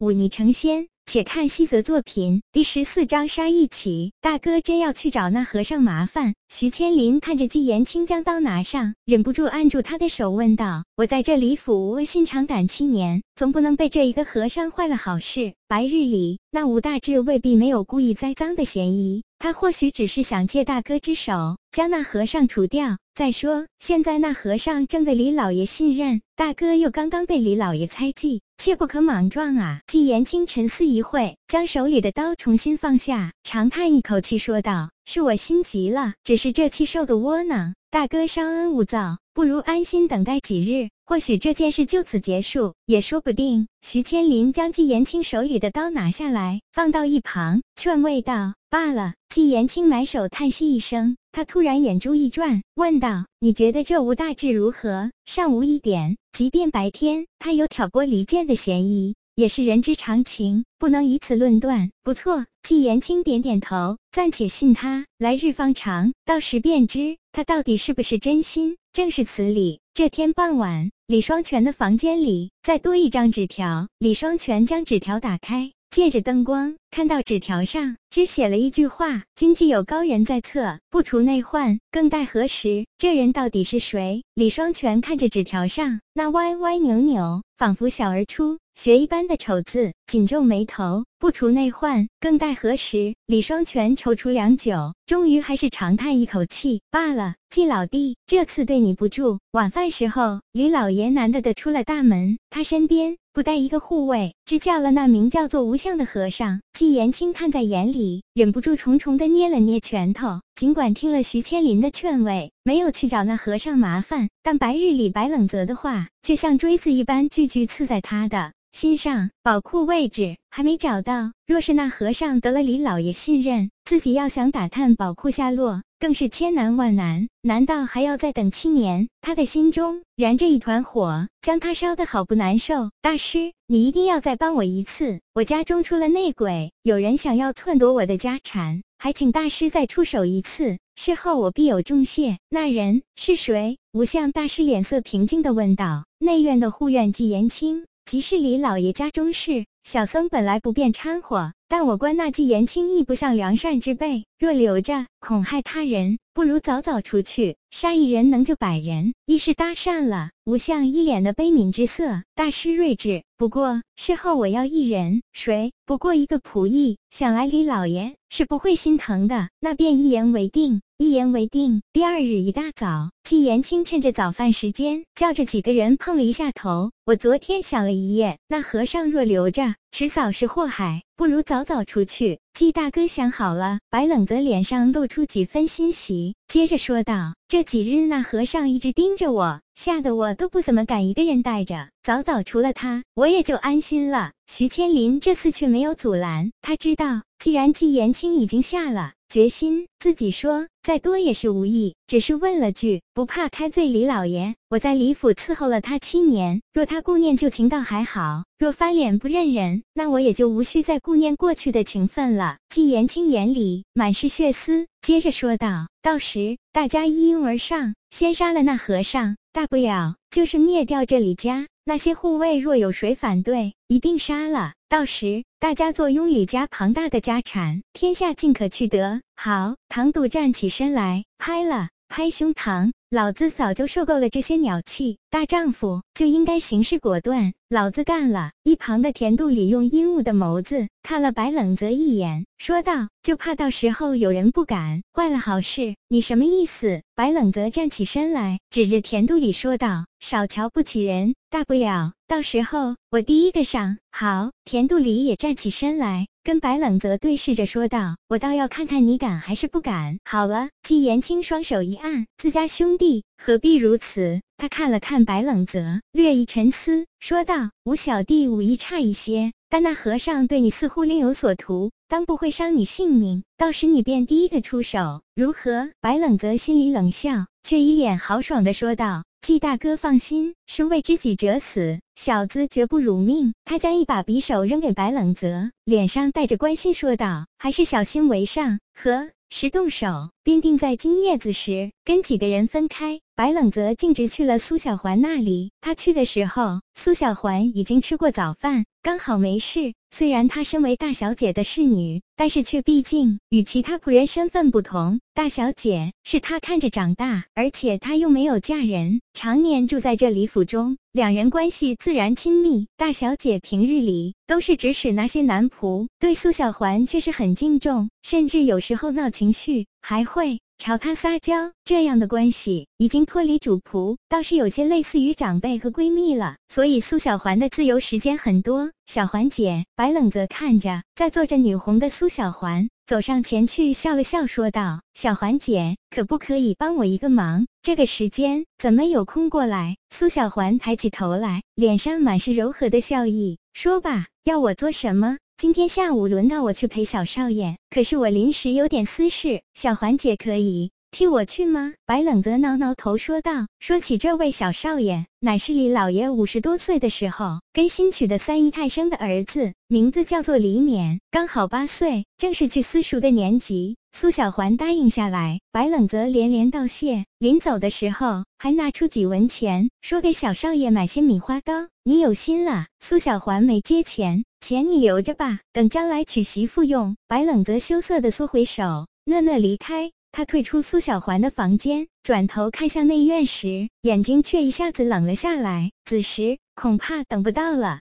忤逆成仙。且看西泽作品第十四章杀一起。大哥真要去找那和尚麻烦？徐千林看着纪言清将刀拿上，忍不住按住他的手，问道：“我在这里府窝心长胆七年，总不能被这一个和尚坏了好事。白日里，那吴大志未必没有故意栽赃的嫌疑，他或许只是想借大哥之手将那和尚除掉。再说，现在那和尚正得李老爷信任，大哥又刚刚被李老爷猜忌。”切不可莽撞啊！纪言清沉思一会，将手里的刀重新放下，长叹一口气，说道：“是我心急了，只是这气受的窝囊。大哥稍安勿躁，不如安心等待几日，或许这件事就此结束，也说不定。”徐千林将纪言清手里的刀拿下来，放到一旁，劝慰道：“罢了。”纪言清埋首叹息一声，他突然眼珠一转，问道：“你觉得这吴大志如何？”尚无一点。即便白天他有挑拨离间的嫌疑，也是人之常情，不能以此论断。不错，季言清点点头，暂且信他。来日方长，到时便知他到底是不是真心。正是此理。这天傍晚，李双全的房间里再多一张纸条。李双全将纸条打开。借着灯光，看到纸条上只写了一句话：“君既有高人在侧，不除内患，更待何时？”这人到底是谁？李双全看着纸条上那歪歪扭扭、仿佛小而出学一般的丑字，紧皱眉头。不除内患，更待何时？李双全踌躇良久，终于还是长叹一口气：“罢了，季老弟，这次对你不住。”晚饭时候，李老爷难得的出了大门，他身边不带一个护卫，只叫了那名叫做无相的和尚。季延青看在眼里，忍不住重重的捏了捏拳头。尽管听了徐千林的劝慰，没有去找那和尚麻烦，但白日里白冷泽的话，却像锥子一般句句刺在他的。心上宝库位置还没找到，若是那和尚得了李老爷信任，自己要想打探宝库下落，更是千难万难。难道还要再等七年？他的心中燃着一团火，将他烧得好不难受。大师，你一定要再帮我一次，我家中出了内鬼，有人想要篡夺我的家产，还请大师再出手一次，事后我必有重谢。那人是谁？无相大师脸色平静地问道。内院的护院纪延青。即是李老爷家中事，小僧本来不便掺和，但我观那季言轻亦不像良善之辈，若留着，恐害他人，不如早早出去。杀一人能救百人，亦是搭讪了。吴相一脸的悲悯之色，大师睿智。不过事后我要一人，谁？不过一个仆役。想来李老爷是不会心疼的，那便一言为定。一言为定。第二日一大早，季延青趁着早饭时间，叫着几个人碰了一下头。我昨天想了一夜，那和尚若留着，迟早是祸害，不如早早出去。季大哥想好了。白冷泽脸上露出几分欣喜，接着说道：“这几日那和尚一直盯着我，吓得我都不怎么敢一个人带着。早早除了他，我也就安心了。”徐千林这次却没有阻拦，他知道，既然季延青已经下了。决心自己说，再多也是无益，只是问了句，不怕开罪。李老爷，我在李府伺候了他七年，若他顾念旧情，倒还好；若翻脸不认人，那我也就无需再顾念过去的情分了。季延清眼里满是血丝，接着说道：“到时大家一拥而上，先杀了那和尚，大不了就是灭掉这李家。那些护卫若有谁反对，一定杀了。到时。”大家坐拥李家庞大的家产，天下尽可去得。好，唐杜站起身来，拍了拍胸膛，老子早就受够了这些鸟气，大丈夫就应该行事果断，老子干了。一旁的田杜里用阴雾的眸子看了白冷泽一眼，说道：“就怕到时候有人不敢，坏了好事。你什么意思？”白冷泽站起身来，指着田杜里说道：“少瞧不起人，大不了。”到时候我第一个上。好，田杜里也站起身来，跟白冷泽对视着说道：“我倒要看看你敢还是不敢。”好了，季言青双手一按，自家兄弟何必如此？他看了看白冷泽，略一沉思，说道：“吴小弟武艺差一些，但那和尚对你似乎另有所图，当不会伤你性命。到时你便第一个出手，如何？”白冷泽心里冷笑，却一脸豪爽地说道。季大哥放心，是为知己者死，小子绝不辱命。他将一把匕首扔给白冷泽，脸上带着关心说道：“还是小心为上。”和，时动手，便定在金叶子时跟几个人分开。白冷泽径直去了苏小环那里。他去的时候，苏小环已经吃过早饭，刚好没事。虽然她身为大小姐的侍女，但是却毕竟与其他仆人身份不同。大小姐是她看着长大，而且她又没有嫁人，常年住在这里府中，两人关系自然亲密。大小姐平日里都是指使那些男仆，对苏小环却是很敬重，甚至有时候闹情绪还会。朝他撒娇，这样的关系已经脱离主仆，倒是有些类似于长辈和闺蜜了。所以苏小环的自由时间很多。小环姐，白冷泽看着在做着女红的苏小环，走上前去笑了笑，说道：“小环姐，可不可以帮我一个忙？这个时间怎么有空过来？”苏小环抬起头来，脸上满是柔和的笑意，说吧，要我做什么？今天下午轮到我去陪小少爷，可是我临时有点私事，小环姐可以替我去吗？白冷泽挠挠头说道：“说起这位小少爷，乃是李老爷五十多岁的时候跟新娶的三姨太生的儿子，名字叫做李勉，刚好八岁，正是去私塾的年纪。”苏小环答应下来，白冷泽连连道谢，临走的时候还拿出几文钱，说给小少爷买些米花糕。你有心了。苏小环没接钱。钱你留着吧，等将来娶媳妇用。白冷泽羞涩的缩回手，讷讷离开。他退出苏小环的房间，转头看向内院时，眼睛却一下子冷了下来。子时恐怕等不到了。